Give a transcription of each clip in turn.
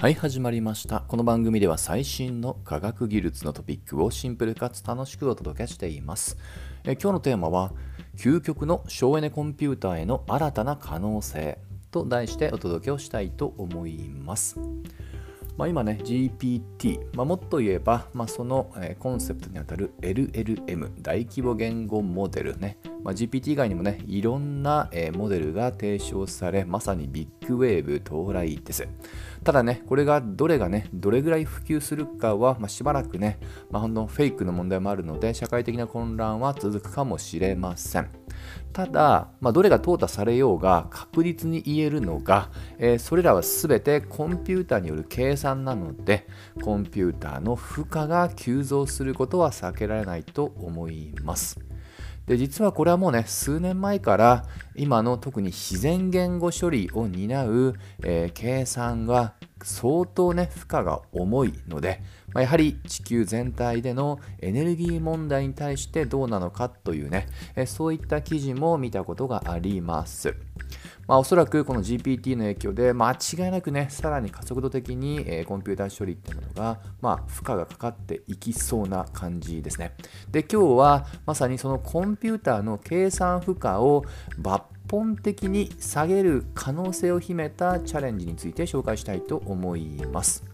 はい始まりました。この番組では最新の科学技術のトピックをシンプルかつ楽しくお届けしています。え今日のテーマは究極の省エネコンピューターへの新たな可能性と題してお届けをしたいと思います。まあ、今ね GPT、まあ、もっと言えば、まあ、その、え、コンセプトにあたる LLM 大規模言語モデルね、ま、GPT 以外にもねいろんな、え、モデルが提唱されまさにビッグウェーブ到来です。ただねこれがどれがねどれぐらい普及するかは、ま、しばらくね、まあ、ほんのフェイクの問題もあるので社会的な混乱は続くかもしれません。ただ、まあ、どれが淘汰されようが確実に言えるのが、えー、それらは全てコンピューターによる計算なのでコンピューターの負荷が急増することは避けられないと思います。で実はこれはもうね数年前から今の特に自然言語処理を担う、えー、計算が相当ね負荷が重いので、まあ、やはり地球全体でのエネルギー問題に対してどうなのかというね、え、そういった記事も見たことがあります。まあ、おそらくこの GPT の影響で間違いなくね、さらに加速度的に、え、コンピューター処理ってものが、まあ、負荷がかかっていきそうな感じですね。で、今日はまさにそのコンピューターの計算負荷を抜本的に下げる可能性を秘めたチャレンジについて紹介したいと思います。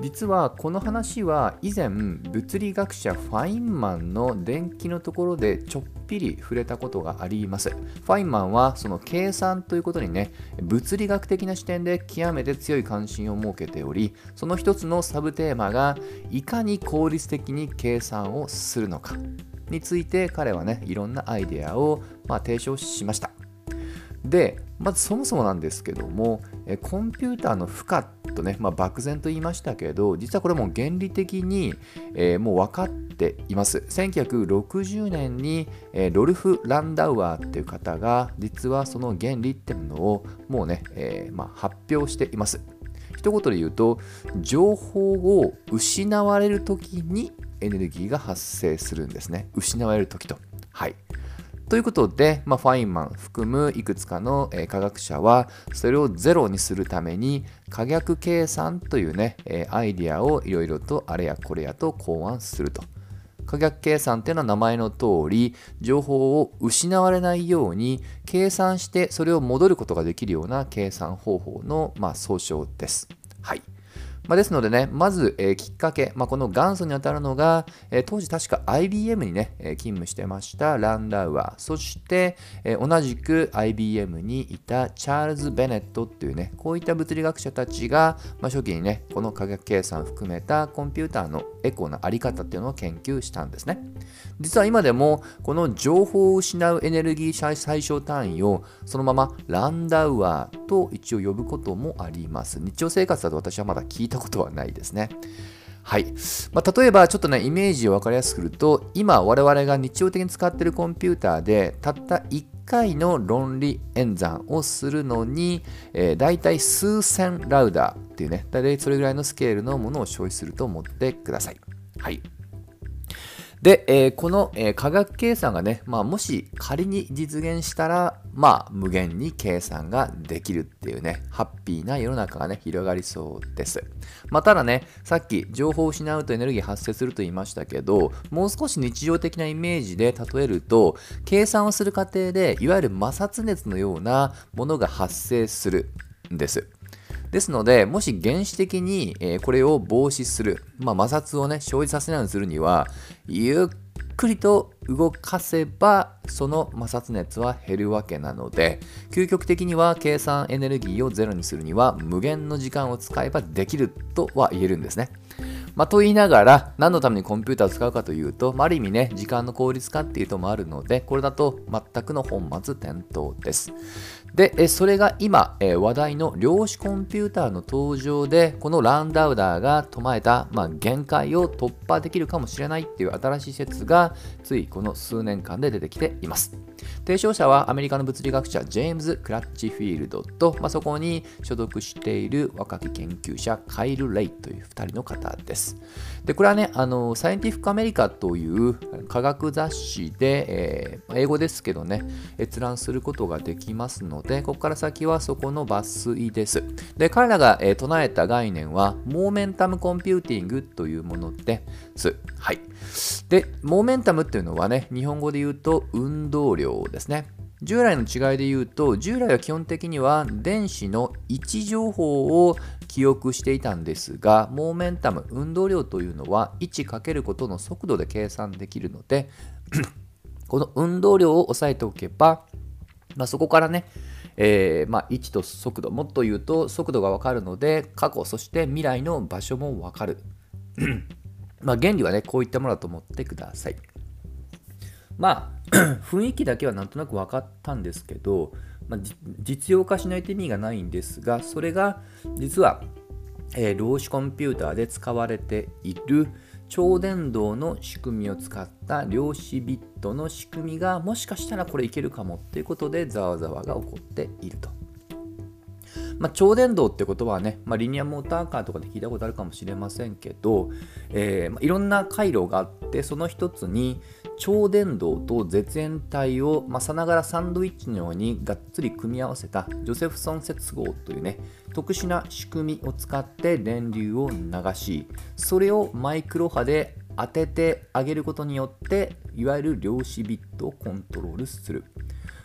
実はこの話は以前物理学者ファインマンの電気のところでちょっぴり触れたことがありますファインマンはその計算ということにね物理学的な視点で極めて強い関心を設けておりその一つのサブテーマがいかに効率的に計算をするのかについて彼はねいろんなアイデアをま提唱しました。でまずそもそもなんですけどもコンピューターの負荷とね、まあ、漠然と言いましたけど実はこれも原理的に、えー、もう分かっています。1960年に、えー、ロルフ・ランダウアーっていう方が実はその原理っていうのをもうね、えー、まあ、発表しています。一言で言うと情報を失われる時にエネルギーが発生するんですね失われる時とはいということで、まあ、ファインマン含むいくつかの、えー、科学者はそれをゼロにするために可逆計算というね、えー、アイディアをいろいろとあれやこれやと考案すると。可逆計算っていうのは名前の通り情報を失われないように計算してそれを戻ることができるような計算方法の、まあ、総称です。はい。まあ、ですのでね、まず、えー、きっかけ、まあ、この元祖にあたるのが、えー、当時確か IBM にね、えー、勤務してましたランダウアー、そして、え同じく IBM にいたチャールズ・ベネットっていうね、こういった物理学者たちが、まあ、初期にね、この科学計算を含めたコンピューターのエコなあり方っていうのを研究したんですね。実は今でも、この情報を失うエネルギー最小単位をそのままランダウアーと一応呼ぶこともあります。日常生活だと私はまだ聞いたたことはないですね。はい。まあ、例えば、ちょっとね、イメージを分かりやすくすると、今、我々が日常的に使っているコンピューターで、たった1回の論理演算をするのに、えー、大体数千ラウダーっていうね、大体それぐらいのスケールのものを消費すると思ってください。はい。で、えー、この、えー、科学計算がね、まあ、もし仮に実現したら、まあ、無限に計算ができるっていうね、ハッピーな世の中がね、広がりそうです。まあ、ただね、さっき情報を失うとエネルギー発生すると言いましたけど、もう少し日常的なイメージで例えると、計算をする過程で、いわゆる摩擦熱のようなものが発生するんです。ですので、もし原始的に、えこれを防止する、まあ、摩擦をね、生じさせないようにするには、ゆっくりと動かせば、その摩擦熱は減るわけなので、究極的には計算エネルギーをゼロにするには、無限の時間を使えばできるとは言えるんですね。まあ、と言いながら、何のためにコンピューターを使うかというと、まあ、ある意味ね、時間の効率化っていうともあるので、これだと全くの本末転倒です。で、それが今、話題の量子コンピューターの登場で、このランダウダーが唱えた、まあ、限界を突破できるかもしれないっていう新しい説が、ついこの数年間で出てきています。提唱者はアメリカの物理学者ジェームズ・クラッチフィールドと、まあ、そこに所属している若き研究者カイル・レイという2人の方です。でこれはねあの、 Scientific American という科学雑誌で、えー、英語ですけどね、閲覧することができますので、ここから先はそこの抜粋です。で、彼らが、えー、唱えた概念は、 momentum computing というものです。はい。で、 momentum っていうのはね、日本語で言うと運動量ですね。従来の違いで言うと、従来は基本的には電子の位置情報を記憶していたんですが、モーメンタム、運動量というのは位置かけることの速度で計算できるので、この運動量を押さえておけば、まあ、そこからね、えー、まあ、位置と速度、もっと言うと速度がわかるので、過去、そして未来の場所もわかる。まあ、原理はね、こういったものだと思ってください。まあ、雰囲気だけはなんとなく分かったんですけど、まあ、実用化しないと意味がないんですが、それが実は、えー、量子コンピューターで使われている超電導の仕組みを使った量子ビットの仕組みがもしかしたらこれいけるかもっていうことでざわざわが起こっていると。まあ、超電導ってことはね、まあ、リニアモーターカーとかで聞いたことあるかもしれませんけど、えーまあ、いろんな回路があってその一つに超電導と絶縁体を、まあ、さながらサンドイッチのようにがっつり組み合わせたジョセフソン接合というね特殊な仕組みを使って電流を流しそれをマイクロ波で当ててあげることによっていわゆる量子ビットをコントロールする、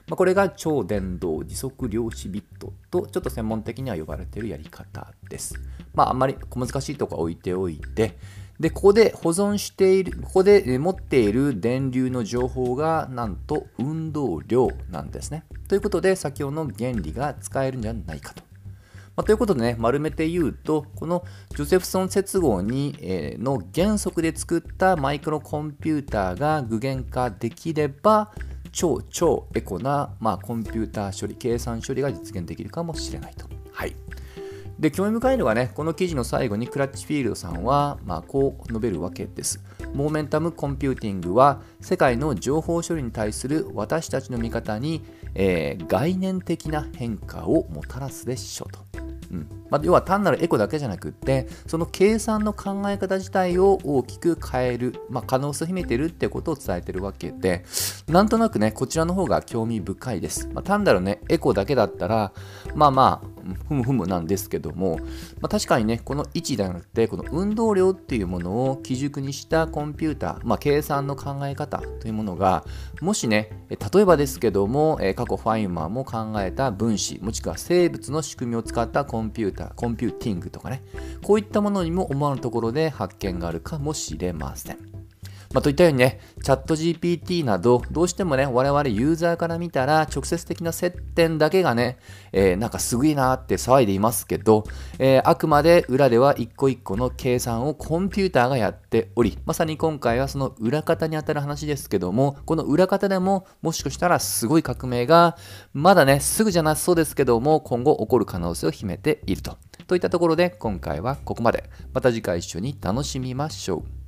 まあ、これが超電導時速量子ビットとちょっと専門的には呼ばれているやり方ですまああんまり小難しいとこは置いておいてで、ここで保存している、ここで持っている電流の情報がなんと運動量なんですね。ということで、先ほどの原理が使えるんじゃないかと。まあ、ということでね、丸めて言うと、このジョセフソン接合に、えー、の原則で作ったマイクロコンピューターが具現化できれば、超超エコな、まあ、コンピューター処理、計算処理が実現できるかもしれないと。はい。で、興味深いのがね、この記事の最後にクラッチフィールドさんは、まあ、こう述べるわけです。 momentum computing は、世界の情報処理に対する私たちの見方に、えー、概念的な変化をもたらすでしょうと。うんまあ、要は単なるエコだけじゃなくってその計算の考え方自体を大きく変える、まあ、可能性を秘めてるってことを伝えてるわけでなんとなくねこちらの方が興味深いです、まあ、単なるねエコだけだったらまあまあふむふむなんですけども、まあ、確かにね、この位置ではなくて、この運動量っていうものを基軸にしたコンピューター、まあ、計算の考え方というものが、もしね、例えばですけども、過去ファインマンも考えた分子、もしくは生物の仕組みを使ったコンピューター、コンピューティングとかね、こういったものにも思わぬところで発見があるかもしれません。まあ、といったようにね、 ChatGPT など、どうしてもね、我々ユーザーから見たら、直接的な接点だけがね、えー、なんかすごいなって騒いでいますけど、えー、あくまで裏では一個一個の計算をコンピューターがやっており、まさに今回はその裏方にあたる話ですけども、この裏方でも、もしかしたらすごい革命が、まだね、すぐじゃなさそうですけども、今後起こる可能性を秘めていると。といったところで、今回はここまで。また次回一緒に楽しみましょう。